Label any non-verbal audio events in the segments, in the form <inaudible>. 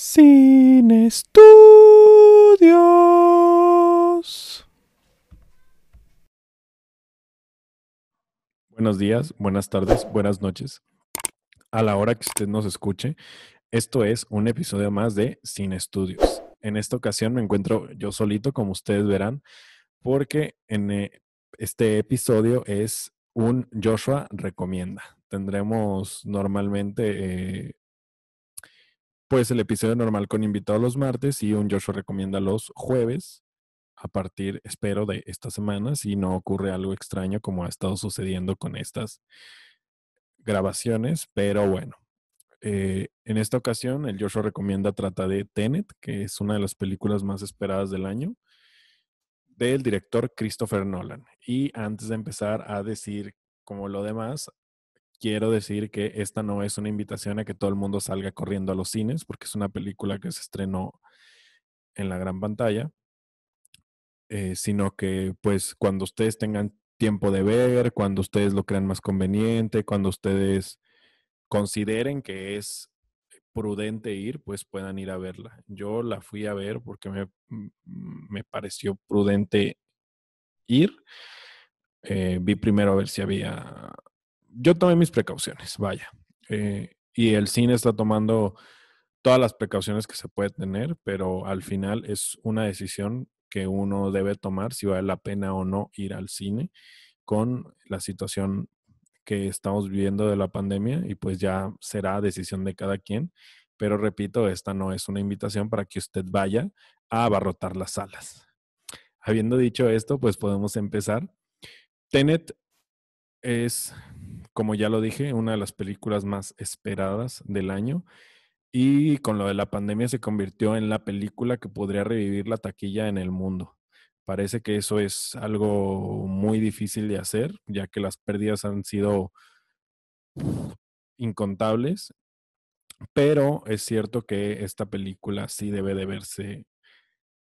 Sin estudios. Buenos días, buenas tardes, buenas noches. A la hora que usted nos escuche, esto es un episodio más de Sin Estudios. En esta ocasión me encuentro yo solito, como ustedes verán, porque en eh, este episodio es un Joshua recomienda. Tendremos normalmente eh, pues el episodio normal con invitados los martes y un Joshua recomienda los jueves a partir, espero, de esta semana, si no ocurre algo extraño como ha estado sucediendo con estas grabaciones, pero bueno. Eh, en esta ocasión, el Joshua recomienda trata de Tenet, que es una de las películas más esperadas del año, del director Christopher Nolan. Y antes de empezar a decir como lo demás, quiero decir que esta no es una invitación a que todo el mundo salga corriendo a los cines, porque es una película que se estrenó en la gran pantalla, eh, sino que pues cuando ustedes tengan tiempo de ver, cuando ustedes lo crean más conveniente, cuando ustedes consideren que es prudente ir, pues puedan ir a verla. Yo la fui a ver porque me, me pareció prudente ir. Eh, vi primero a ver si había yo tomé mis precauciones, vaya. Eh, y el cine está tomando todas las precauciones que se puede tener, pero al final es una decisión que uno debe tomar si vale la pena o no ir al cine con la situación que estamos viviendo de la pandemia y pues ya será decisión de cada quien. Pero repito, esta no es una invitación para que usted vaya a abarrotar las salas. Habiendo dicho esto, pues podemos empezar. Tenet es como ya lo dije, una de las películas más esperadas del año. Y con lo de la pandemia se convirtió en la película que podría revivir la taquilla en el mundo. Parece que eso es algo muy difícil de hacer, ya que las pérdidas han sido incontables. Pero es cierto que esta película sí debe de verse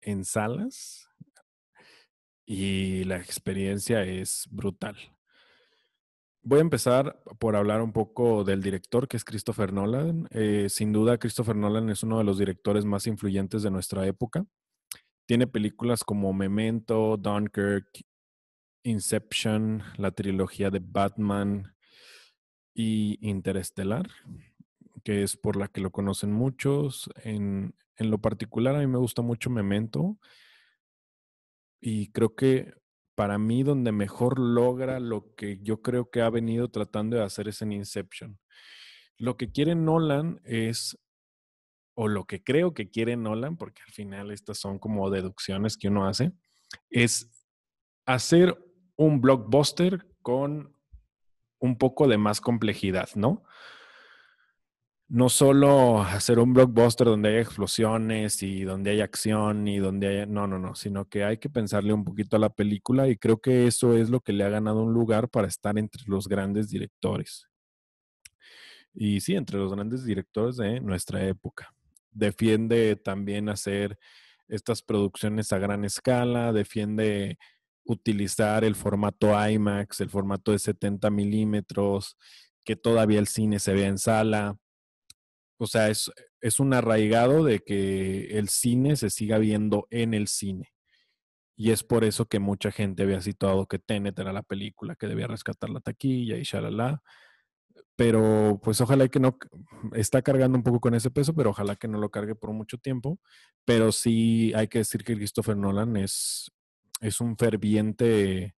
en salas y la experiencia es brutal. Voy a empezar por hablar un poco del director, que es Christopher Nolan. Eh, sin duda, Christopher Nolan es uno de los directores más influyentes de nuestra época. Tiene películas como Memento, Dunkirk, Inception, la trilogía de Batman y Interestelar, que es por la que lo conocen muchos. En, en lo particular, a mí me gusta mucho Memento. Y creo que para mí donde mejor logra lo que yo creo que ha venido tratando de hacer es en Inception. Lo que quiere Nolan es, o lo que creo que quiere Nolan, porque al final estas son como deducciones que uno hace, es hacer un blockbuster con un poco de más complejidad, ¿no? No solo hacer un blockbuster donde haya explosiones y donde hay acción y donde. No, no, no, sino que hay que pensarle un poquito a la película y creo que eso es lo que le ha ganado un lugar para estar entre los grandes directores. Y sí, entre los grandes directores de nuestra época. Defiende también hacer estas producciones a gran escala, defiende utilizar el formato IMAX, el formato de 70 milímetros, que todavía el cine se vea en sala o sea, es, es un arraigado de que el cine se siga viendo en el cine. Y es por eso que mucha gente había situado que Tenet era la película que debía rescatar la taquilla y shalala. Pero pues ojalá que no, está cargando un poco con ese peso, pero ojalá que no lo cargue por mucho tiempo. Pero sí hay que decir que Christopher Nolan es, es un ferviente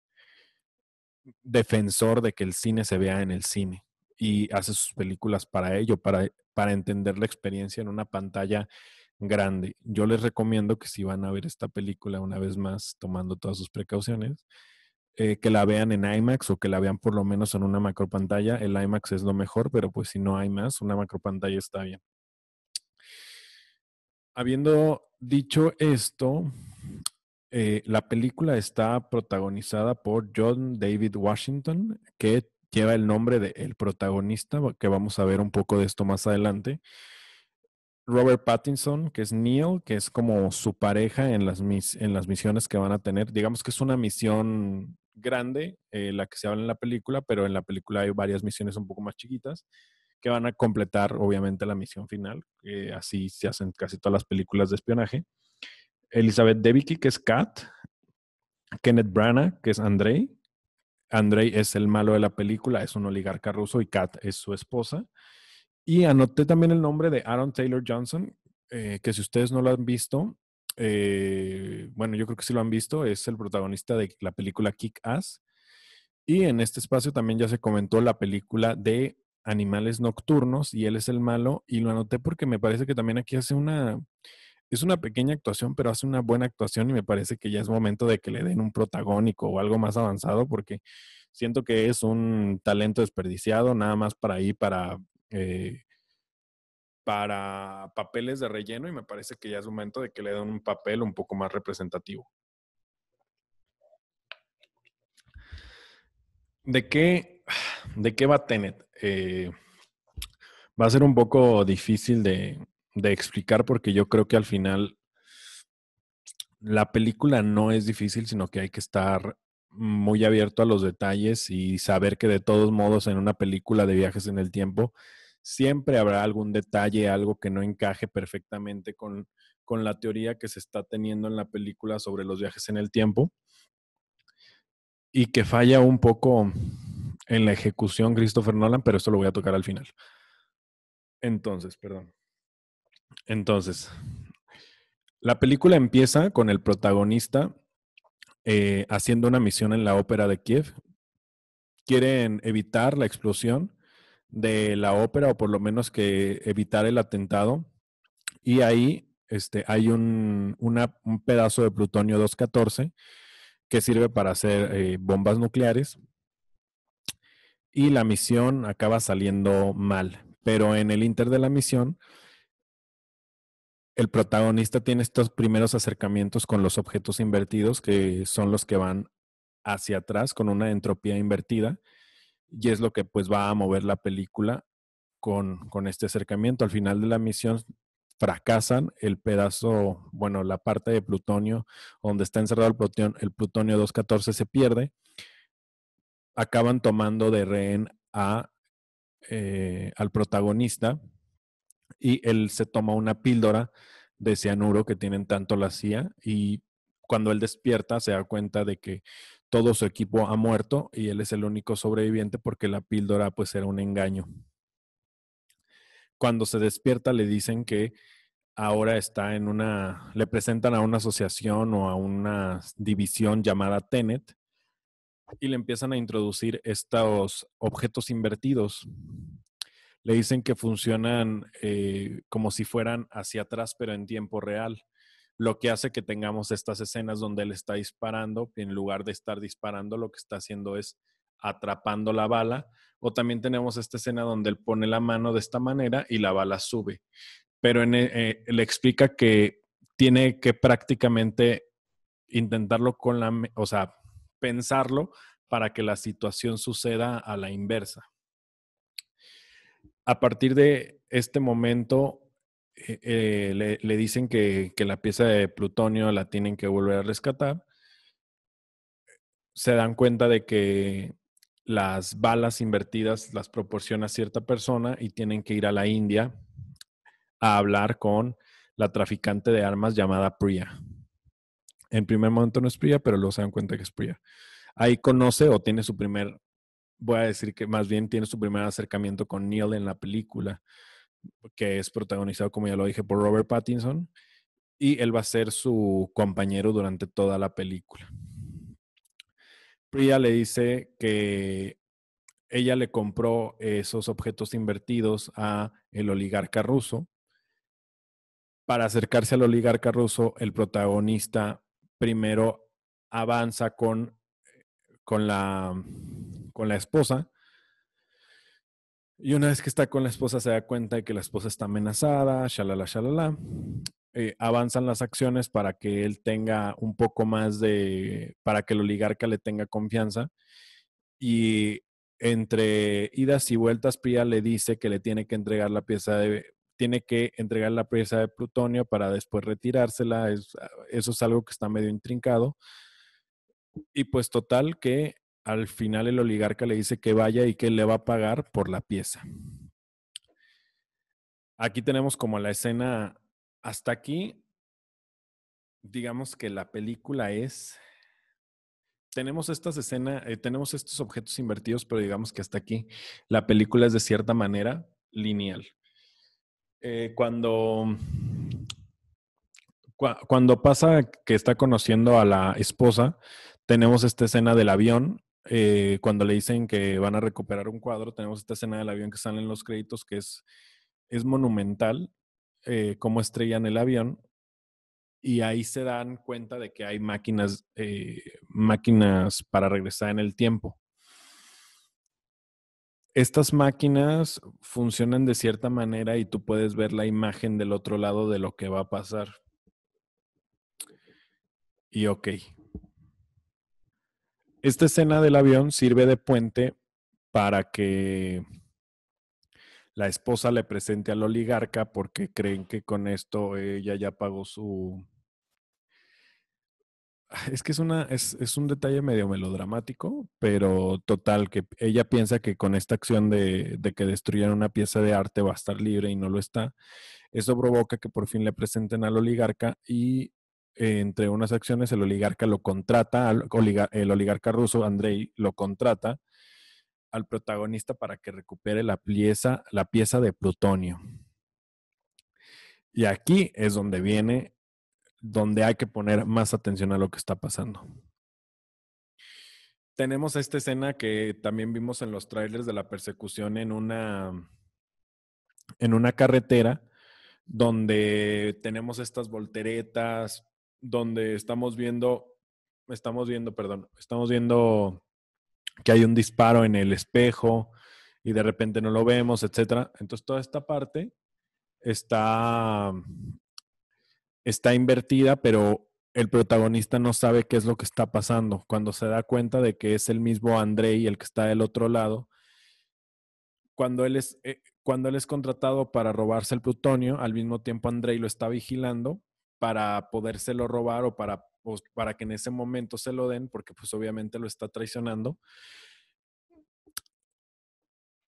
defensor de que el cine se vea en el cine y hace sus películas para ello, para para entender la experiencia en una pantalla grande. Yo les recomiendo que si van a ver esta película una vez más, tomando todas sus precauciones, eh, que la vean en IMAX o que la vean por lo menos en una macro pantalla. El IMAX es lo mejor, pero pues si no hay más, una macro pantalla está bien. Habiendo dicho esto, eh, la película está protagonizada por John David Washington, que lleva el nombre del protagonista, que vamos a ver un poco de esto más adelante. Robert Pattinson, que es Neil, que es como su pareja en las, en las misiones que van a tener. Digamos que es una misión grande, eh, la que se habla en la película, pero en la película hay varias misiones un poco más chiquitas. que van a completar obviamente la misión final. así se hacen casi todas las películas de espionaje. Elizabeth Debicki, que es Kat. Kenneth Branagh, que es Andrei. Andrei es el malo de la película, es un oligarca ruso y Kat es su esposa. Y anoté también el nombre de Aaron Taylor Johnson, eh, que si ustedes no lo han visto, eh, bueno, yo creo que sí lo han visto, es el protagonista de la película Kick Ass. Y en este espacio también ya se comentó la película de Animales Nocturnos y él es el malo y lo anoté porque me parece que también aquí hace una, es una pequeña actuación, pero hace una buena actuación y me parece que ya es momento de que le den un protagónico o algo más avanzado porque siento que es un talento desperdiciado nada más para ahí, para... Eh, para papeles de relleno y me parece que ya es momento de que le den un papel un poco más representativo. ¿De qué, de qué va Tenet? Eh, va a ser un poco difícil de, de explicar porque yo creo que al final la película no es difícil, sino que hay que estar muy abierto a los detalles y saber que de todos modos en una película de viajes en el tiempo siempre habrá algún detalle, algo que no encaje perfectamente con, con la teoría que se está teniendo en la película sobre los viajes en el tiempo y que falla un poco en la ejecución Christopher Nolan, pero esto lo voy a tocar al final. Entonces, perdón. Entonces, la película empieza con el protagonista eh, haciendo una misión en la ópera de Kiev. Quieren evitar la explosión de la ópera o por lo menos que evitar el atentado. Y ahí este, hay un, un pedazo de plutonio 214 que sirve para hacer eh, bombas nucleares. Y la misión acaba saliendo mal. Pero en el inter de la misión, el protagonista tiene estos primeros acercamientos con los objetos invertidos, que son los que van hacia atrás con una entropía invertida y es lo que pues va a mover la película con, con este acercamiento. Al final de la misión fracasan, el pedazo, bueno, la parte de plutonio donde está encerrado el plutonio, el plutonio 214 se pierde, acaban tomando de rehén a, eh, al protagonista y él se toma una píldora de cianuro que tienen tanto la CIA y cuando él despierta se da cuenta de que todo su equipo ha muerto y él es el único sobreviviente porque la píldora pues era un engaño. Cuando se despierta le dicen que ahora está en una, le presentan a una asociación o a una división llamada Tenet y le empiezan a introducir estos objetos invertidos. Le dicen que funcionan eh, como si fueran hacia atrás pero en tiempo real lo que hace que tengamos estas escenas donde él está disparando, y en lugar de estar disparando, lo que está haciendo es atrapando la bala, o también tenemos esta escena donde él pone la mano de esta manera y la bala sube. Pero eh, le explica que tiene que prácticamente intentarlo con la, o sea, pensarlo para que la situación suceda a la inversa. A partir de este momento, eh, eh, le, dicen que, la pieza de plutonio la tienen que volver a rescatar. Se dan cuenta de que las balas invertidas las proporciona cierta persona y tienen que ir a la India a hablar con la traficante de armas llamada Priya. En primer momento no es Priya, pero luego se dan cuenta que es Priya. Ahí conoce o tiene su primer, voy a decir que más bien tiene su primer acercamiento con Neil en la película que es protagonizado, como ya lo dije, por Robert Pattinson, y él va a ser su compañero durante toda la película. Priya le dice que ella le compró esos objetos invertidos a el oligarca ruso. Para acercarse al oligarca ruso, el protagonista primero avanza con, con, la, con la esposa y una vez que está con la esposa se da cuenta de que la esposa está amenazada, shalala, shalala. Eh, avanzan las acciones para que él tenga un poco más de, para que el oligarca le tenga confianza. Y entre idas y vueltas, Pia le dice que le tiene que entregar la pieza de, tiene que entregar la pieza de plutonio para después retirársela. eso es algo que está medio intrincado. Y pues total que al final el oligarca le dice que vaya y que le va a pagar por la pieza. Aquí tenemos como la escena hasta aquí. Digamos que la película es. Tenemos estas escenas, eh, tenemos estos objetos invertidos, pero digamos que hasta aquí la película es de cierta manera lineal. Eh, cuando, cuando pasa que está conociendo a la esposa, tenemos esta escena del avión. Eh, cuando le dicen que van a recuperar un cuadro, tenemos esta escena del avión que sale en los créditos, que es, es monumental, eh, cómo estrellan el avión. Y ahí se dan cuenta de que hay máquinas, máquinas para regresar en el tiempo estas máquinas funcionan de cierta manera y tú puedes ver la imagen del otro lado de lo que va a pasar. Y ok. Esta escena del avión sirve de puente para que la esposa le presente al oligarca porque creen que con esto ella ya pagó su, es que es, una, es, es, un detalle medio melodramático, pero total, que ella piensa que con esta acción de, de, que destruyan una pieza de arte va a estar libre y no lo está. Eso provoca que por fin le presenten al oligarca y entre unas acciones el oligarca lo contrata, el oligarca ruso Andrei lo contrata al protagonista para que recupere la pieza, la pieza de plutonio. Y aquí es donde viene donde hay que poner más atención a lo que está pasando. Tenemos esta escena que también vimos en los trailers de la persecución en una, en una carretera donde tenemos estas volteretas, donde estamos viendo, estamos viendo, perdón, estamos viendo que hay un disparo en el espejo y de repente no lo vemos, etcétera. Entonces toda esta parte está está invertida, pero el protagonista no sabe qué es lo que está pasando. Cuando se da cuenta de que es el mismo Andrei el que está del otro lado, cuando él es, eh, cuando él es contratado para robarse el plutonio, al mismo tiempo Andrei lo está vigilando para podérselo robar o para, para que en ese momento se lo den, porque pues obviamente lo está traicionando.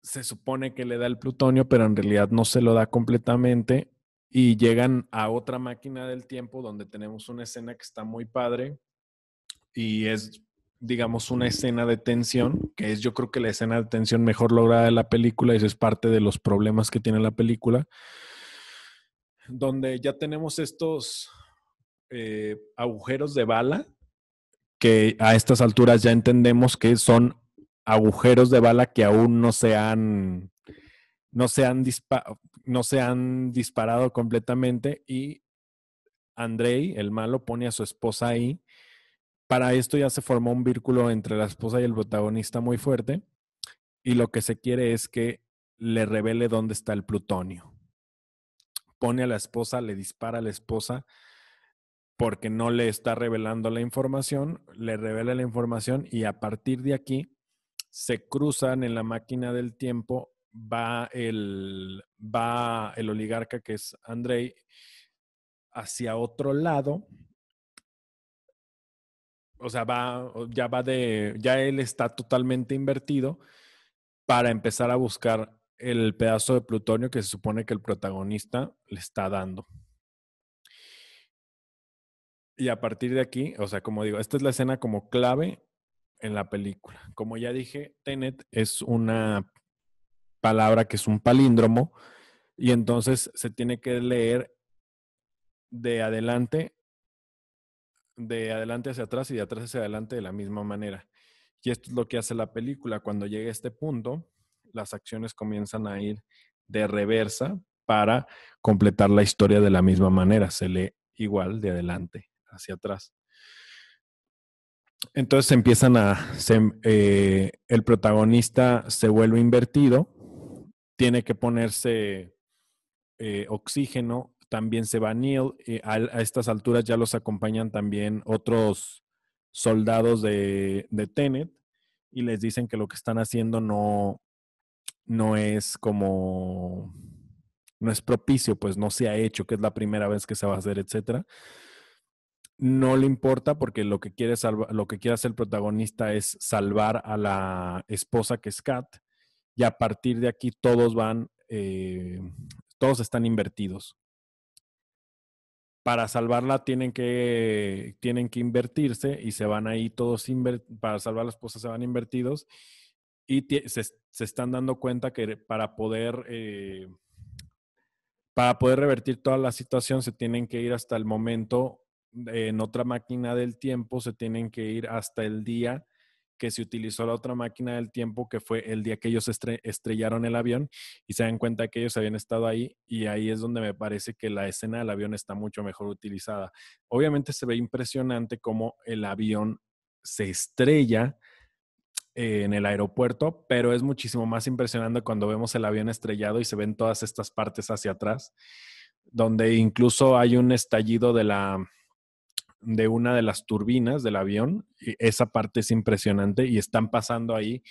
Se supone que le da el plutonio, pero en realidad no se lo da completamente y llegan a otra máquina del tiempo donde tenemos una escena que está muy padre y es, digamos, una escena de tensión, que es yo creo que la escena de tensión mejor lograda de la película y eso es parte de los problemas que tiene la película, donde ya tenemos estos eh, agujeros de bala que a estas alturas ya entendemos que son agujeros de bala que aún no se han no se han, no se han disparado completamente y Andrei, el malo, pone a su esposa ahí. Para esto ya se formó un vínculo entre la esposa y el protagonista muy fuerte y lo que se quiere es que le revele dónde está el plutonio. Pone a la esposa, le dispara a la esposa porque no le está revelando la información, le revela la información y a partir de aquí se cruzan en la máquina del tiempo va el, va el oligarca que es Andrei hacia otro lado. O sea, va, ya va de, ya él está totalmente invertido para empezar a buscar el pedazo de plutonio que se supone que el protagonista le está dando. Y a partir de aquí, o sea, como digo, esta es la escena como clave en la película. Como ya dije, Tenet es una palabra que es un palíndromo y entonces se tiene que leer de adelante, de adelante hacia atrás y de atrás hacia adelante de la misma manera. Y esto es lo que hace la película. Cuando llega a este punto, las acciones comienzan a ir de reversa para completar la historia de la misma manera. Se lee igual de adelante hacia atrás. Entonces empiezan a, eh, el protagonista se vuelve invertido tiene que ponerse eh, oxígeno, también se va Neil, a, estas alturas ya los acompañan también otros soldados de, de, Tenet y les dicen que lo que están haciendo no, no es como, no es propicio, pues no se ha hecho, que es la primera vez que se va a hacer, etcétera. No le importa porque lo que quiere lo que quiere hacer el protagonista es salvar a la esposa que es Kat y a partir de aquí todos van, eh, todos están invertidos. Para salvarla tienen que, tienen que invertirse y se van ahí todos, para salvar las cosas se van invertidos y se, están dando cuenta que para poder, eh, para poder revertir toda la situación se tienen que ir hasta el momento en otra máquina del tiempo, se tienen que ir hasta el día que se utilizó la otra máquina del tiempo, que fue el día que ellos estrellaron el avión y se dan cuenta que ellos habían estado ahí y ahí es donde me parece que la escena del avión está mucho mejor utilizada. Obviamente se ve impresionante cómo el avión se estrella eh, en el aeropuerto, pero es muchísimo más impresionante cuando vemos el avión estrellado y se ven todas estas partes hacia atrás, donde incluso hay un estallido de la, de una de las turbinas del avión. Y esa parte es impresionante y están pasando ahí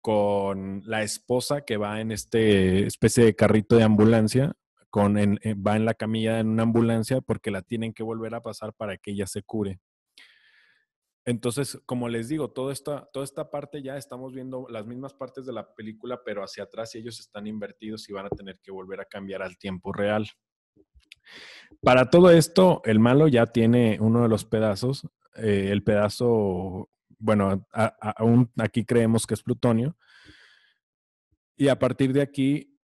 con la esposa que va en este especie de carrito de ambulancia, con eh, va en la camilla en una ambulancia porque la tienen que volver a pasar para que ella se cure. Entonces, como les digo, toda esta, toda esta parte ya estamos viendo las mismas partes de la película, pero hacia atrás y ellos están invertidos y van a tener que volver a cambiar al tiempo real. Para todo esto, el malo ya tiene uno de los pedazos, eh, el pedazo, bueno, aún aquí creemos que es plutonio. Y a partir de aquí,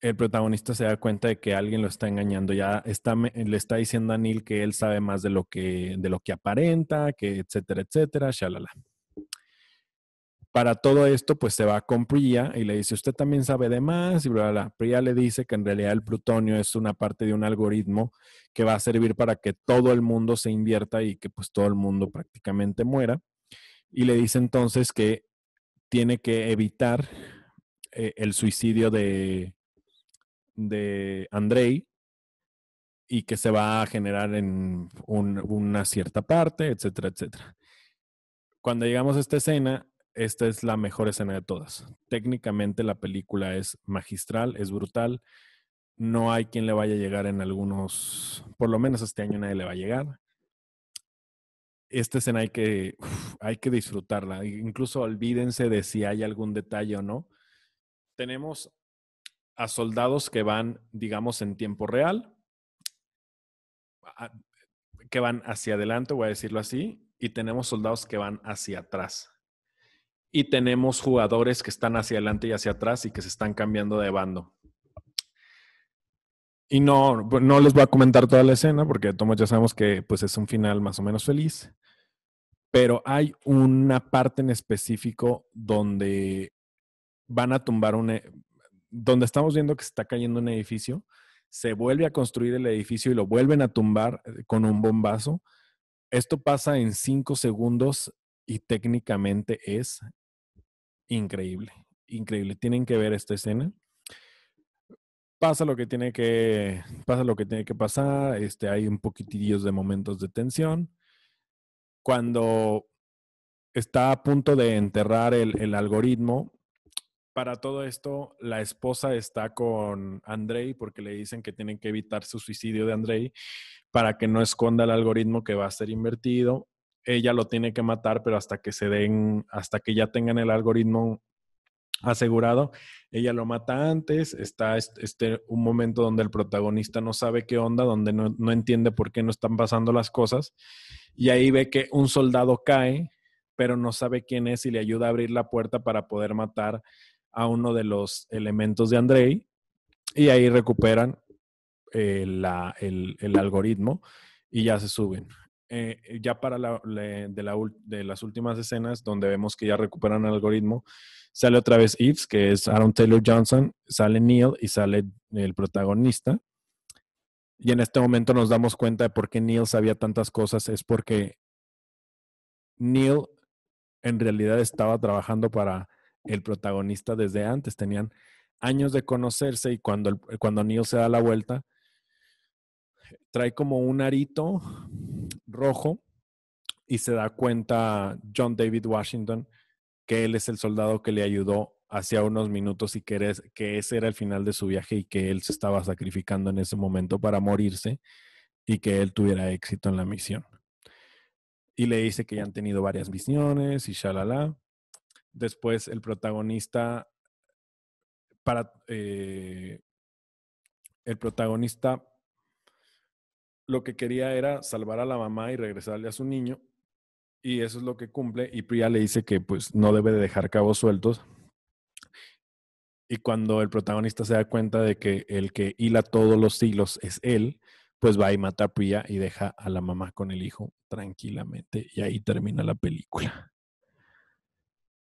el protagonista se da cuenta de que alguien lo está engañando. Ya está, le está diciendo a Neil que él sabe más de lo que, de lo que aparenta, que etcétera, etcétera, shalala para todo esto, pues se va con Priya y le dice, usted también sabe de más y bla, bla, Priya le dice que en realidad el plutonio es una parte de un algoritmo que va a servir para que todo el mundo se invierta y que pues todo el mundo prácticamente muera. Y le dice entonces que tiene que evitar eh, el suicidio de, de Andrei y que se va a generar en una cierta parte, etcétera, etcétera. Cuando llegamos a esta escena, esta es la mejor escena de todas. Técnicamente la película es magistral, es brutal. No hay quien le vaya a llegar en algunos, por lo menos este año nadie le va a llegar. Esta escena hay que, hay que disfrutarla. Incluso olvídense de si hay algún detalle o no. Tenemos a soldados que van, digamos, en tiempo real, que van hacia adelante, voy a decirlo así, y tenemos soldados que van hacia atrás y tenemos jugadores que están hacia adelante y hacia atrás y que se están cambiando de bando. Y no, pues, no les voy a comentar toda la escena porque todos ya sabemos que pues es un final más o menos feliz. Pero hay una parte en específico donde van a tumbar un... Donde estamos viendo que está cayendo un edificio, se vuelve a construir el edificio y lo vuelven a tumbar eh, con un bombazo. Esto pasa en cinco segundos y técnicamente es increíble, increíble. Tienen que ver esta escena. Pasa lo que tiene que, pasa lo que tiene que pasar. Este, hay un poquitillos de momentos de tensión. Cuando está a punto de enterrar el algoritmo, para todo esto, la esposa está con Andrei porque le dicen que tienen que evitar su suicidio de Andrei para que no esconda el algoritmo que va a ser invertido. Ella lo tiene que matar, pero hasta que se den, hasta que ya tengan el algoritmo asegurado, ella lo mata antes, está este, un momento donde el protagonista no sabe qué onda, donde no, no entiende por qué no están pasando las cosas, y ahí ve que un soldado cae, pero no sabe quién es y le ayuda a abrir la puerta para poder matar a uno de los elementos de Andrei, y ahí recuperan eh, el, el algoritmo y ya se suben. Eh, eh, ya para la, de, la, de, las últimas escenas, donde vemos que ya recuperan el algoritmo, sale otra vez Yves, que es Aaron Taylor Johnson, sale Neil y sale el protagonista. Y en este momento nos damos cuenta de por qué Neil sabía tantas cosas. Es porque Neil en realidad estaba trabajando para el protagonista desde antes. Tenían años de conocerse y cuando, cuando Neil se da la vuelta, trae como un arito rojo y se da cuenta John David Washington que él es el soldado que le ayudó hacia unos minutos y que, que ese era el final de su viaje y que él se estaba sacrificando en ese momento para morirse y que él tuviera éxito en la misión. Y le dice que ya han tenido varias misiones y shalala. Después el protagonista para, eh, el protagonista lo que quería era salvar a la mamá y regresarle a su niño. Y eso es lo que cumple. Y Priya le dice que pues no debe de dejar cabos sueltos. Y cuando el protagonista se da cuenta de que el que hila todos los hilos es él, pues va y mata a Priya y deja a la mamá con el hijo tranquilamente. Y ahí termina la película.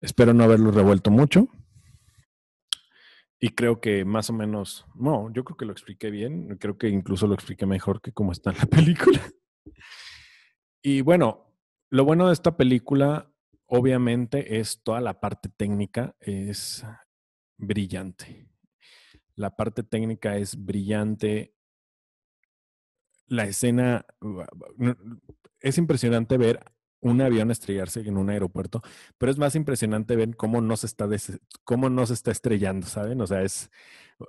Espero no haberlo revuelto mucho. Y creo que más o menos, no, yo creo que lo expliqué bien, creo que incluso lo expliqué mejor que cómo está la <laughs> película. Y bueno, lo bueno de esta película, obviamente, es toda la parte técnica, es brillante. La parte técnica es brillante. La escena, es impresionante ver un avión estrellarse en un aeropuerto, pero es más impresionante ver cómo no se está, cómo no se está estrellando, ¿saben? O sea, es,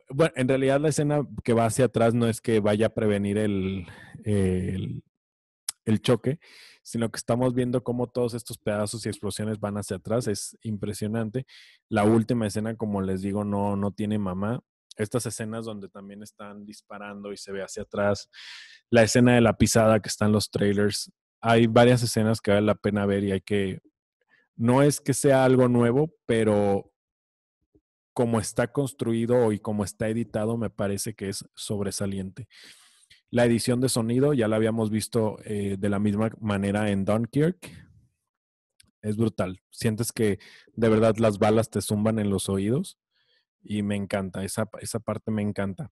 bueno, en realidad la escena que va hacia atrás no es que vaya a prevenir el, el, choque, sino que estamos viendo cómo todos estos pedazos y explosiones van hacia atrás, es impresionante. La última escena, como les digo, no, no tiene mamá. Estas escenas donde también están disparando y se ve hacia atrás. La escena de la pisada que está en los trailers hay varias escenas que vale la pena ver y hay que, no es que sea algo nuevo, pero como está construido y como está editado, me parece que es sobresaliente. La edición de sonido ya la habíamos visto eh, de la misma manera en Dunkirk. Es brutal. Sientes que de verdad las balas te zumban en los oídos y me encanta. Esa, esa parte me encanta.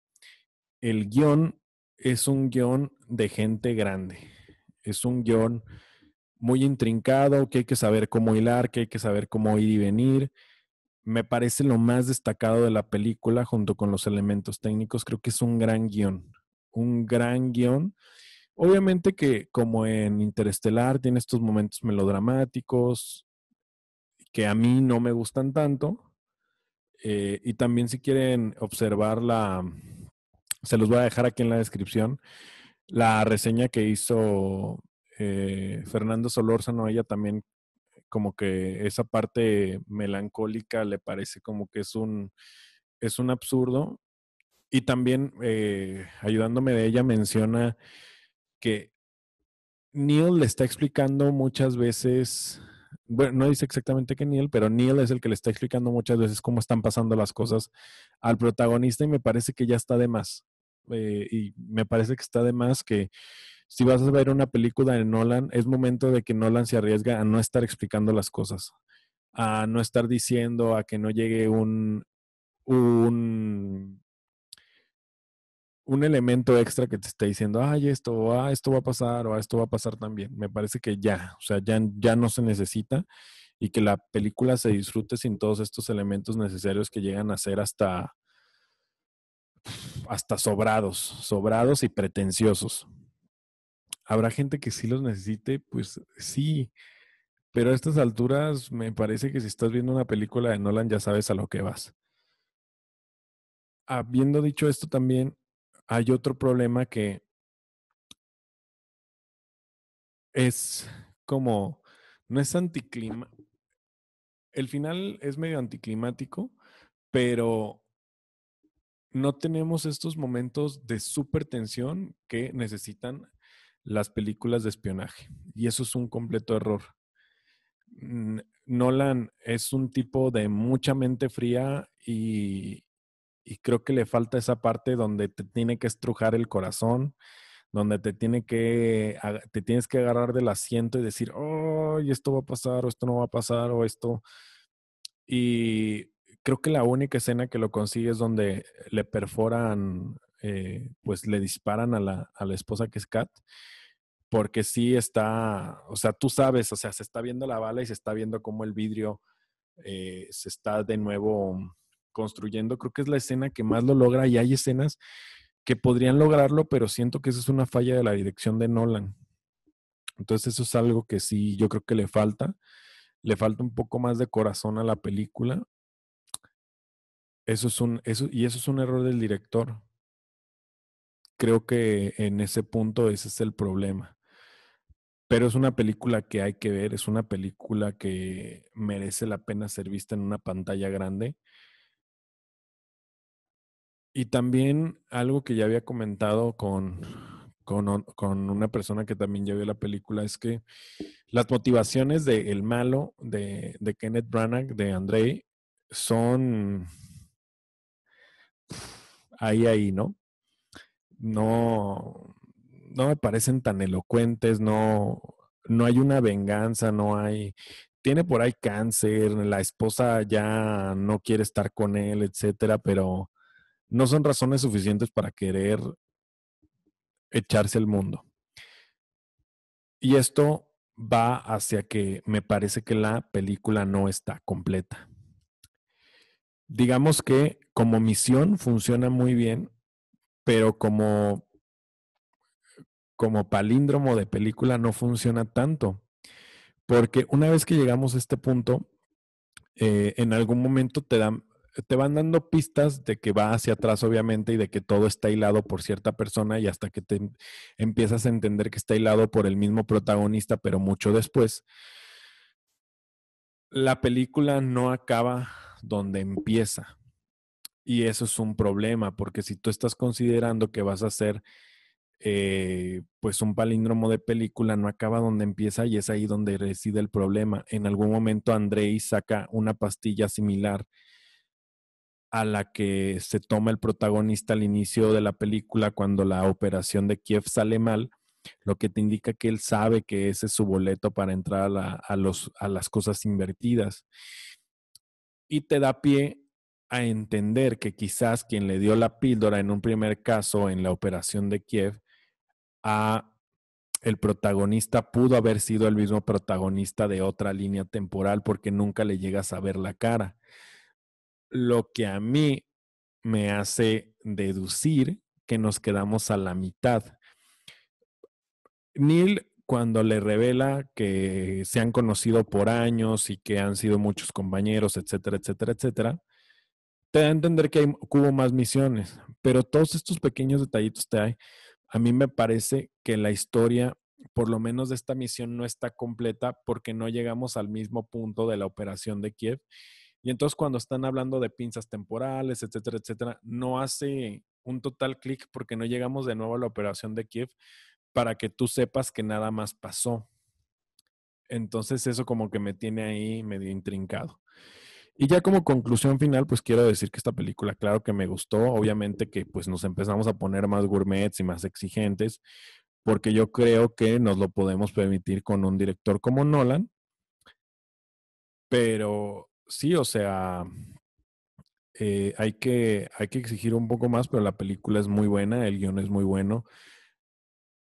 El guion es un guion de gente grande es un guion muy intrincado, que hay que saber cómo hilar, que hay que saber cómo ir y venir. Me parece lo más destacado de la película junto con los elementos técnicos. Creo que es un gran guion, un gran guion. Obviamente que como en Interestelar tiene estos momentos melodramáticos que a mí no me gustan tanto. Eh, y también si quieren observar la, se los voy a dejar aquí en la descripción, la reseña que hizo eh, Fernando Solórzano, ella también como que esa parte melancólica le parece como que es un, es un absurdo. Y también eh, ayudándome de ella menciona que Neil le está explicando muchas veces, bueno, no dice exactamente que Neil, pero Neil es el que le está explicando muchas veces cómo están pasando las cosas al protagonista y me parece que ya está de más. Eh, y me parece que está de más que si vas a ver una película de Nolan, es momento de que Nolan se arriesga a no estar explicando las cosas, a no estar diciendo, a que no llegue un, un, un elemento extra que te esté diciendo, ay, esto, ah, esto va a pasar, o esto va a pasar también. Me parece que ya, o sea, ya, ya no se necesita y que la película se disfrute sin todos estos elementos necesarios que llegan a ser hasta hasta sobrados, sobrados y pretenciosos. Habrá gente que sí los necesite, pues sí, pero a estas alturas me parece que si estás viendo una película de Nolan ya sabes a lo que vas. Habiendo dicho esto también, hay otro problema que es como, no es anticlima. El final es medio anticlimático, pero no tenemos estos momentos de super tensión que necesitan las películas de espionaje. Y eso es un completo error. Nolan es un tipo de mucha mente fría y, creo que le falta esa parte donde te tiene que estrujar el corazón, donde te tiene que, te tienes que agarrar del asiento y decir, oh, esto va a pasar, o esto no va a pasar, o esto. Y creo que la única escena que lo consigue es donde le perforan, eh, pues le disparan a la, a la esposa que es Kat, porque sí está, o sea, tú sabes, o sea, se está viendo la bala y se está viendo cómo el vidrio eh, se está de nuevo construyendo. Creo que es la escena que más lo logra y hay escenas que podrían lograrlo, pero siento que eso es una falla de la dirección de Nolan. Entonces eso es algo que sí, yo creo que le falta. Le falta un poco más de corazón a la película. Eso es un, eso, y eso es un error del director. Creo que en ese punto ese es el problema. Pero es una película que hay que ver, es una película que merece la pena ser vista en una pantalla grande. Y también algo que ya había comentado con, con, con, una persona que también ya vio la película es que las motivaciones del el malo de, de, Kenneth Branagh, de Andrei, son ahí, ahí, ¿no? No, no me parecen tan elocuentes, no, no hay una venganza, no hay, tiene por ahí cáncer, la esposa ya no quiere estar con él, etcétera, pero no son razones suficientes para querer echarse el mundo. Y esto va hacia que me parece que la película no está completa. Digamos que como misión funciona muy bien, pero como, como palíndromo de película no funciona tanto. Porque una vez que llegamos a este punto, eh, en algún momento te dan, te van dando pistas de que va hacia atrás, obviamente, y de que todo está hilado por cierta persona, y hasta que te empiezas a entender que está hilado por el mismo protagonista, pero mucho después. La película no acaba donde empieza. Y eso es un problema, porque si tú estás considerando que vas a hacer eh, pues un palíndromo de película, no acaba donde empieza y es ahí donde reside el problema. En algún momento Andrei saca una pastilla similar a la que se toma el protagonista al inicio de la película cuando la operación de Kiev sale mal, lo que te indica que él sabe que ese es su boleto para entrar a, los, a las cosas invertidas. Y te da pie a entender que quizás quien le dio la píldora en un primer caso en la operación de Kiev a el protagonista pudo haber sido el mismo protagonista de otra línea temporal porque nunca le llegas a ver la cara lo que a mí me hace deducir que nos quedamos a la mitad. Neil, cuando le revela que se han conocido por años y que han sido muchos compañeros, etcétera, etcétera, etcétera, te da a entender que, hubo más misiones, pero todos estos pequeños detallitos te hay. A mí me parece que la historia, por lo menos de esta misión, no está completa porque no llegamos al mismo punto de la operación de Kiev y entonces cuando están hablando de pinzas temporales, etcétera, etcétera, no hace un total clic porque no llegamos de nuevo a la operación de Kiev para que tú sepas que nada más pasó. Entonces eso como que me tiene ahí medio intrincado. Y ya como conclusión final, pues quiero decir que esta película, claro que me gustó, obviamente que pues nos empezamos a poner más gourmets y más exigentes, porque yo creo que nos lo podemos permitir con un director como Nolan, pero sí, o sea, eh, hay, que, hay que exigir un poco más, pero la película es muy buena, el guion es muy bueno.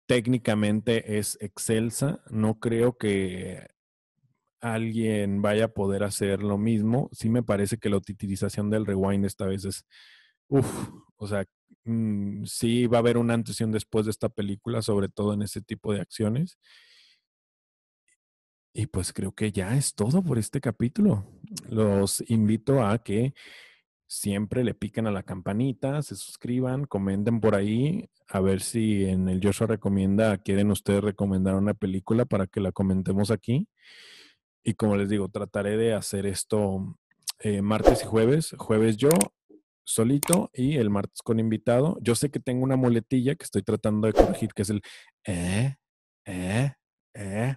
Técnicamente es excelsa. No creo que alguien vaya a poder hacer lo mismo. Sí me parece que la utilización del rewind esta vez es, uff, o sea, mm, sí va a haber una antes y un después de esta película, sobre todo en ese tipo de acciones. Y pues creo que ya es todo por este capítulo. Los invito a que siempre le piquen a la campanita, se suscriban, comenten por ahí, a ver si en el Joshua recomienda, quieren ustedes recomendar una película para que la comentemos aquí. Y como les digo, trataré de hacer esto eh, martes y jueves. Jueves yo, solito, y el martes con invitado. Yo sé que tengo una muletilla que estoy tratando de corregir, que es el eh, eh, eh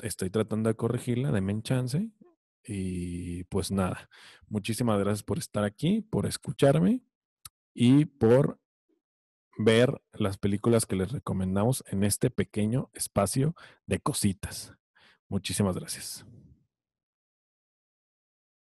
estoy tratando de corregirla, denme chance. Y pues nada, muchísimas gracias por estar aquí, por escucharme y por ver las películas que les recomendamos en este pequeño espacio de cositas. Muchísimas gracias.